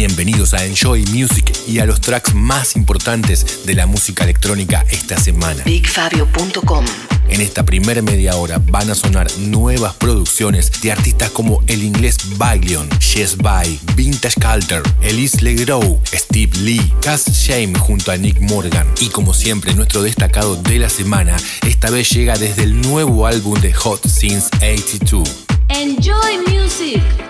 Bienvenidos a Enjoy Music y a los tracks más importantes de la música electrónica esta semana. BigFabio.com En esta primera media hora van a sonar nuevas producciones de artistas como el inglés Baglion, Jess By, Vintage Culture, Elise Legrow, Steve Lee, Cass Shame junto a Nick Morgan. Y como siempre, nuestro destacado de la semana esta vez llega desde el nuevo álbum de Hot Since 82. Enjoy music.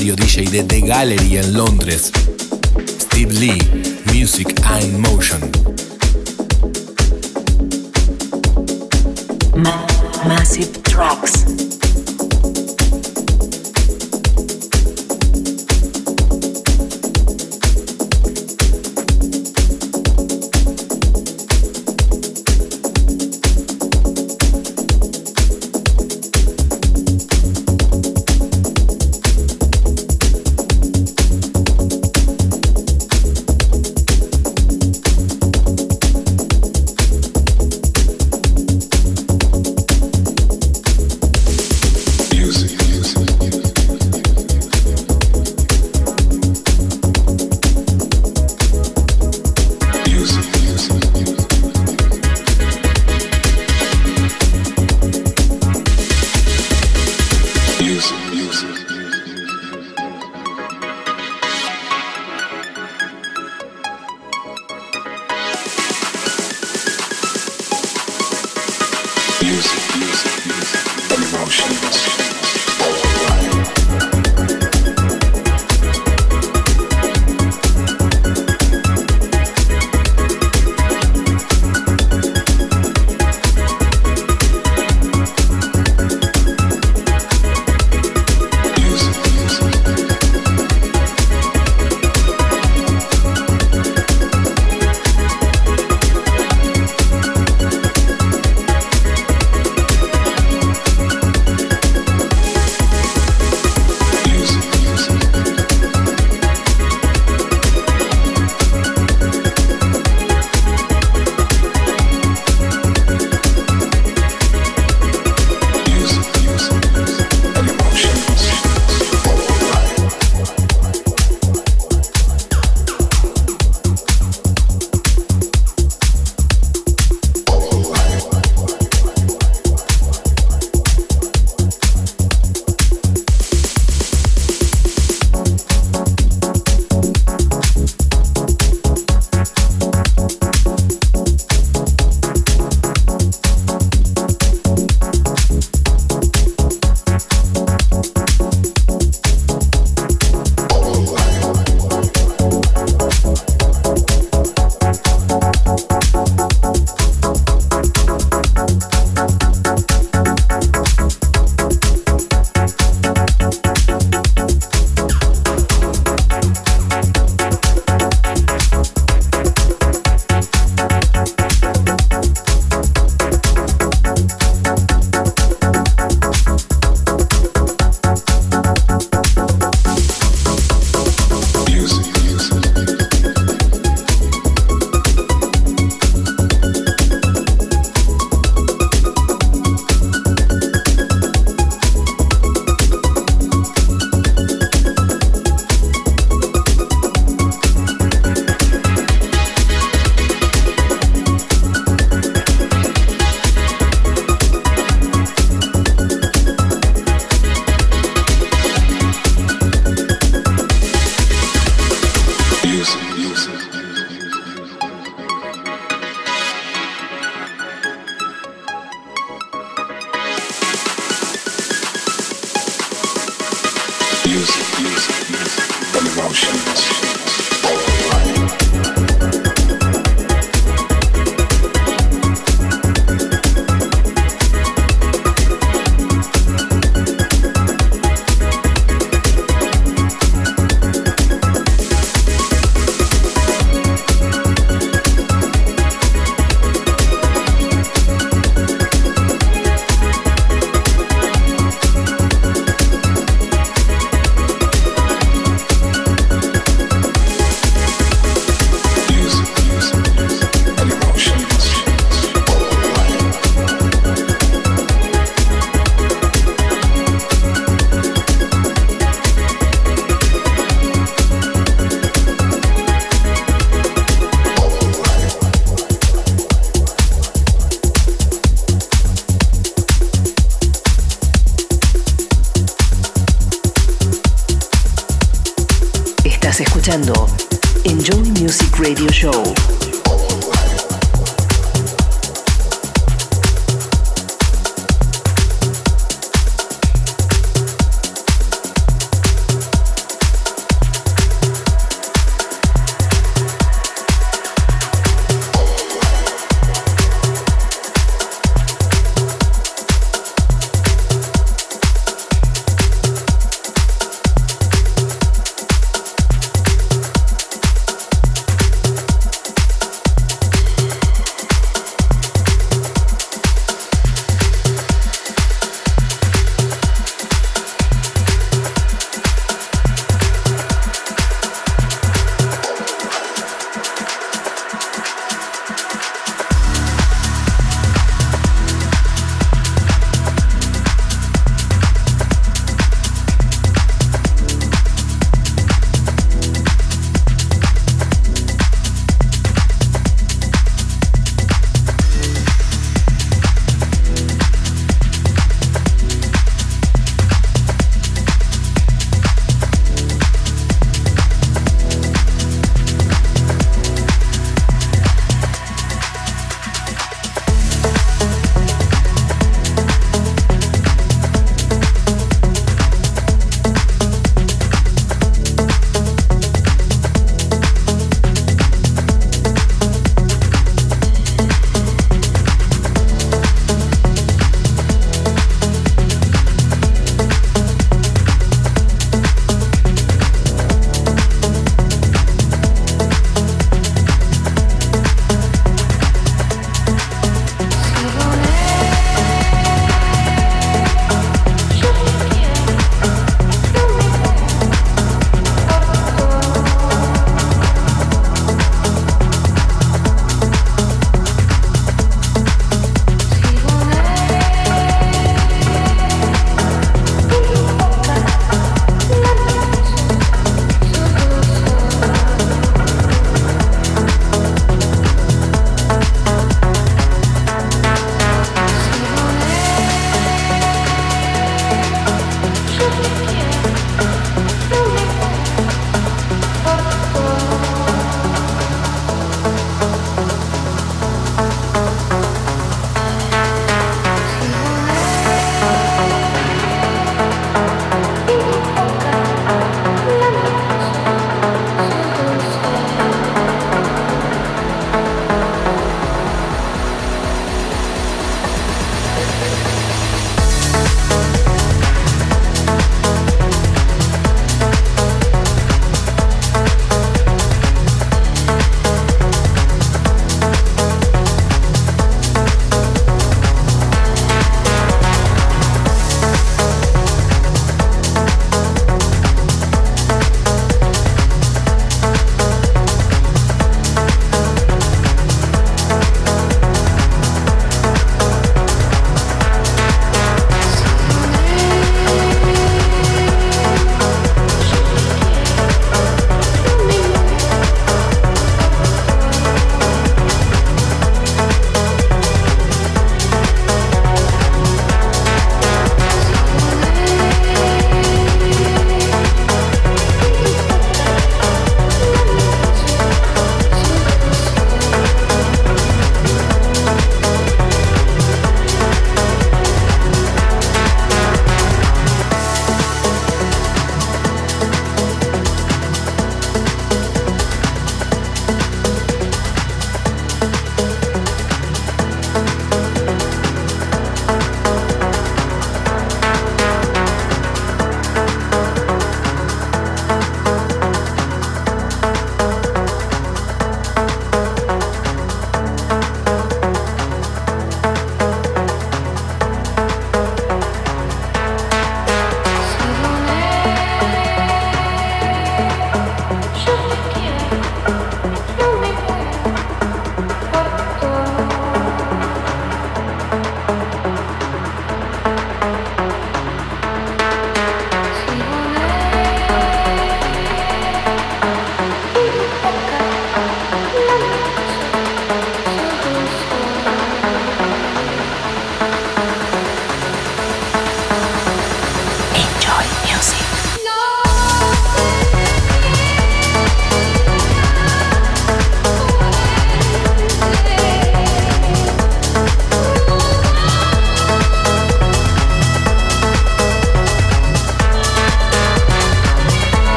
Legendario DJ de The Gallery en Londres. Steve Lee, Music and Motion. Ma Massive Tracks.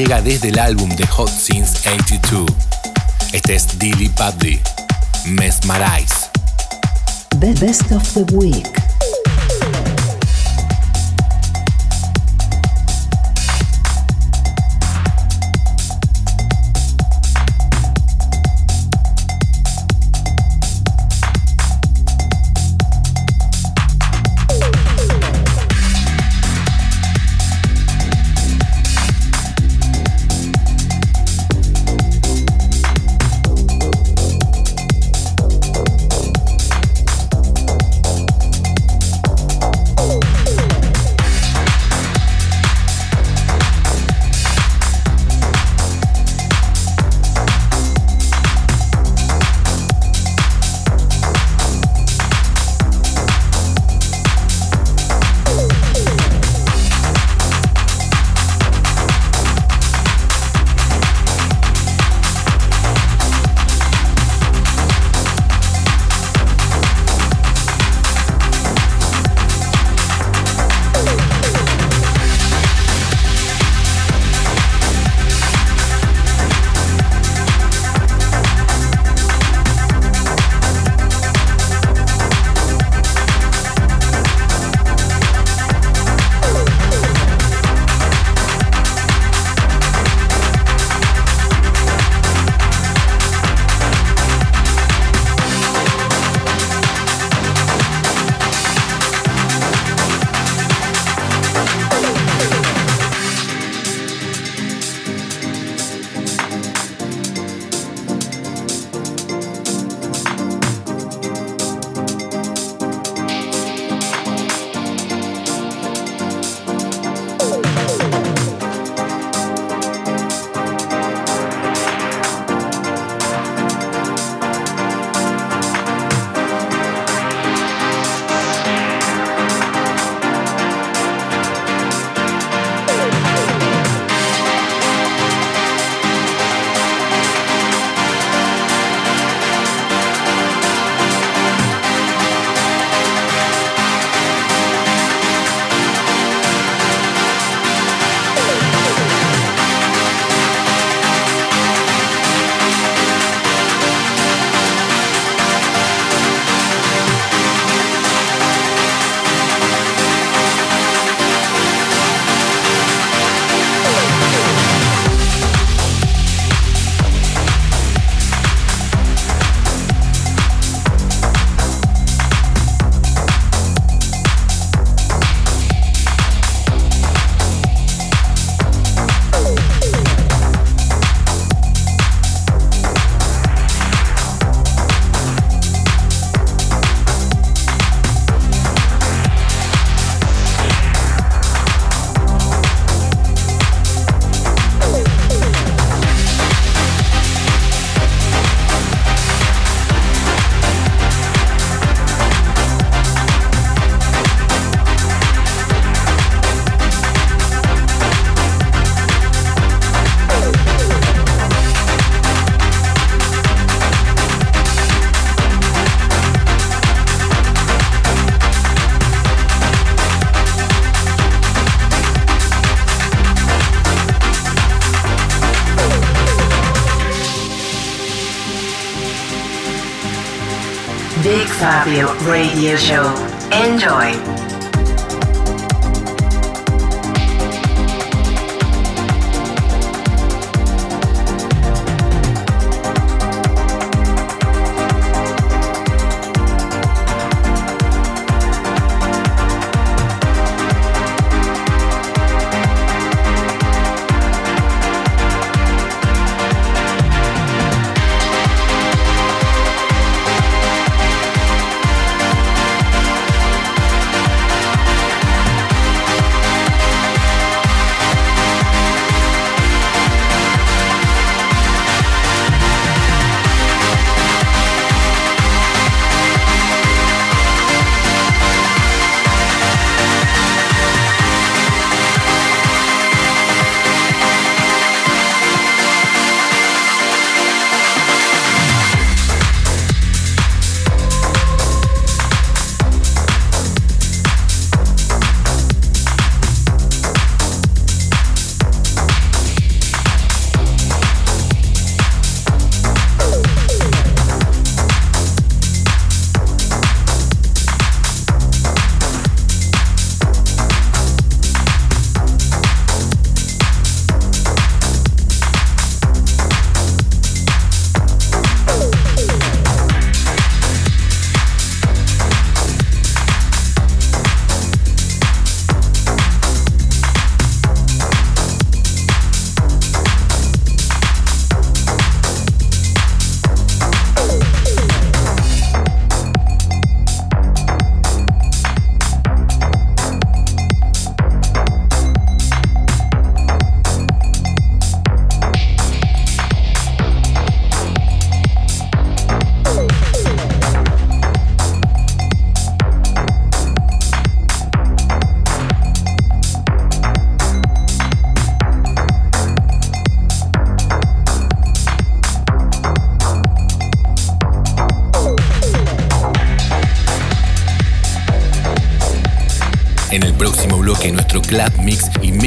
Llega desde el álbum de Hot Since 82. Este es Dilly Padley, Mesmerize. The Best of the Week. Radio Show. Enjoy.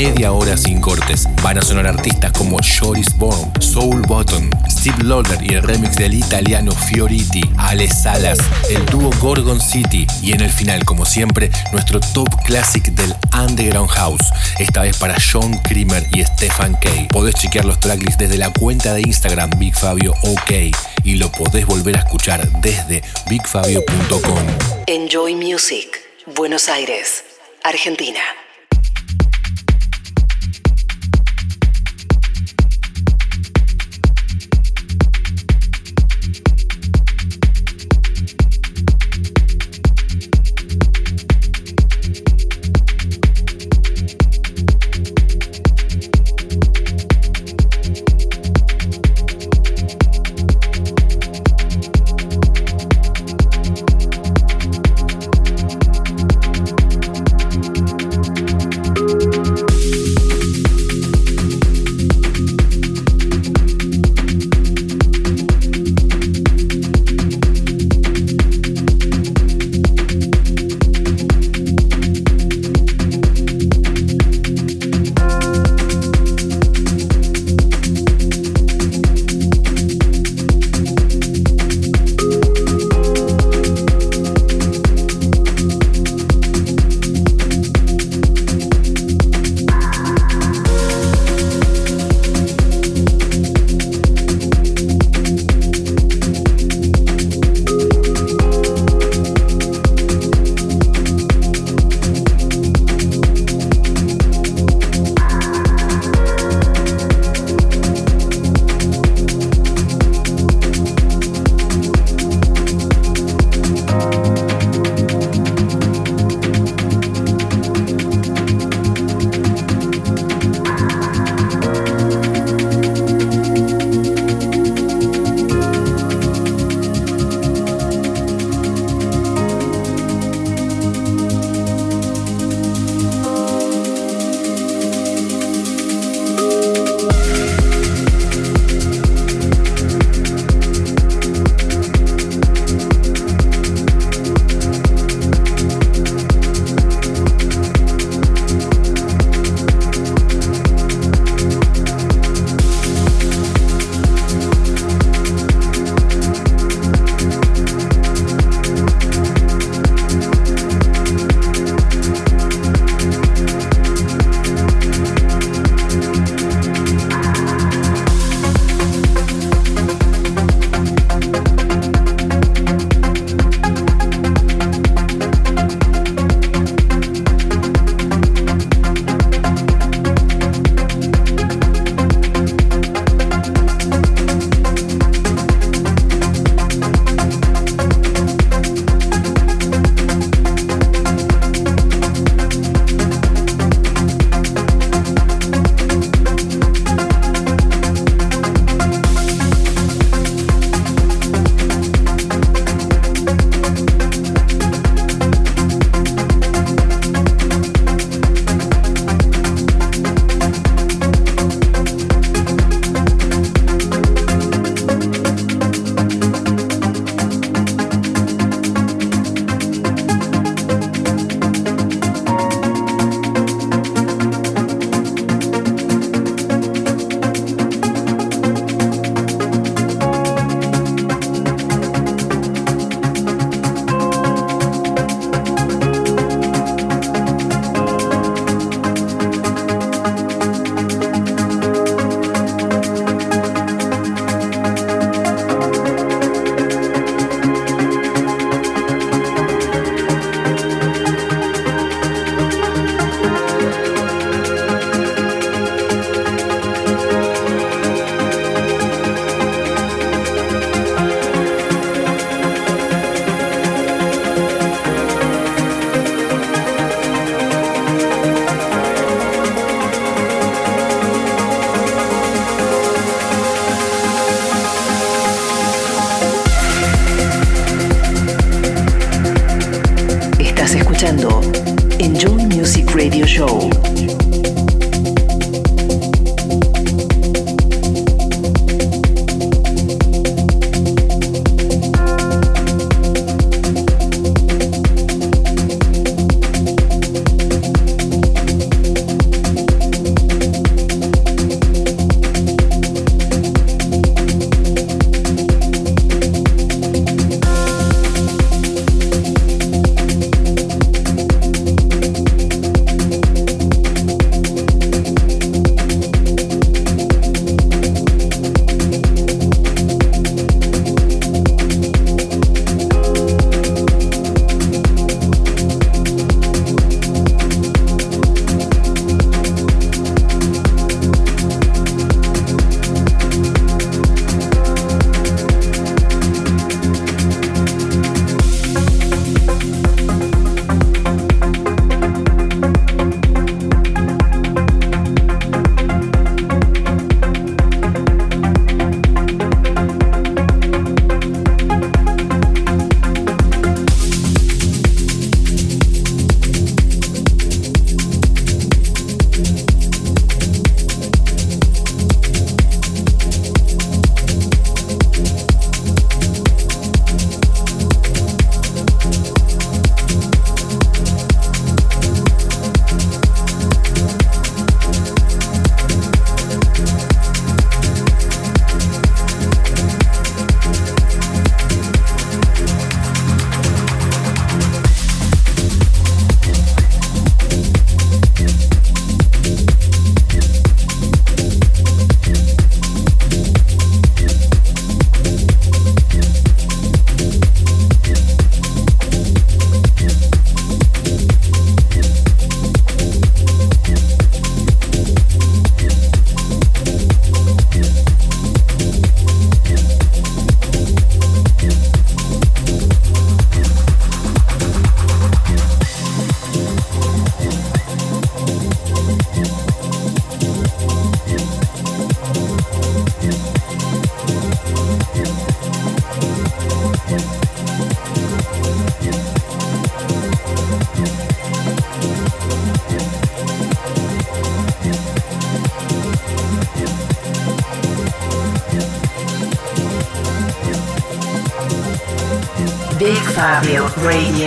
Media hora sin cortes. Van a sonar artistas como Joris Born, Soul Button, Steve Lauder y el remix del italiano Fioriti, Ale Salas, el dúo Gorgon City y en el final, como siempre, nuestro top classic del Underground House, esta vez para John Creamer y Stefan Kay. Podés chequear los tracklists desde la cuenta de Instagram Big Fabio OK y lo podés volver a escuchar desde bigfabio.com. Enjoy Music, Buenos Aires, Argentina.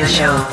Show.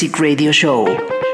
Music Radio Show.